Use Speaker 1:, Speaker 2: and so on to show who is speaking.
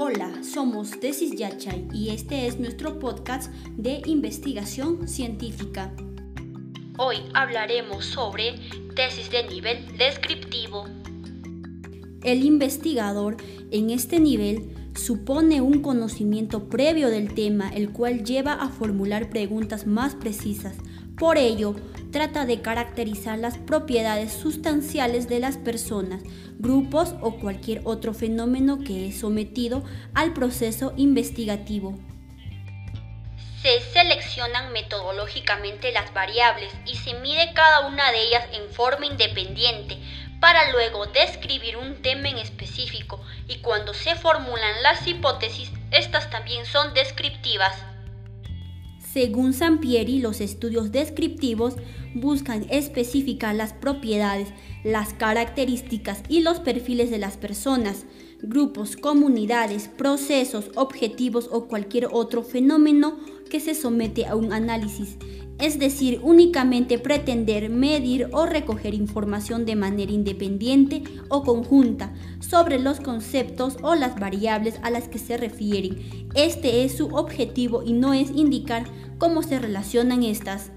Speaker 1: Hola, somos Tesis Yachay y este es nuestro podcast de investigación científica.
Speaker 2: Hoy hablaremos sobre tesis de nivel descriptivo.
Speaker 1: El investigador en este nivel supone un conocimiento previo del tema, el cual lleva a formular preguntas más precisas. Por ello, trata de caracterizar las propiedades sustanciales de las personas, grupos o cualquier otro fenómeno que es sometido al proceso investigativo.
Speaker 2: Se seleccionan metodológicamente las variables y se mide cada una de ellas en forma independiente para luego describir un tema en específico y cuando se formulan las hipótesis, estas también son descriptivas.
Speaker 1: Según Sampieri, los estudios descriptivos buscan especificar las propiedades, las características y los perfiles de las personas, grupos, comunidades, procesos, objetivos o cualquier otro fenómeno que se somete a un análisis es decir, únicamente pretender medir o recoger información de manera independiente o conjunta sobre los conceptos o las variables a las que se refieren. Este es su objetivo y no es indicar cómo se relacionan estas.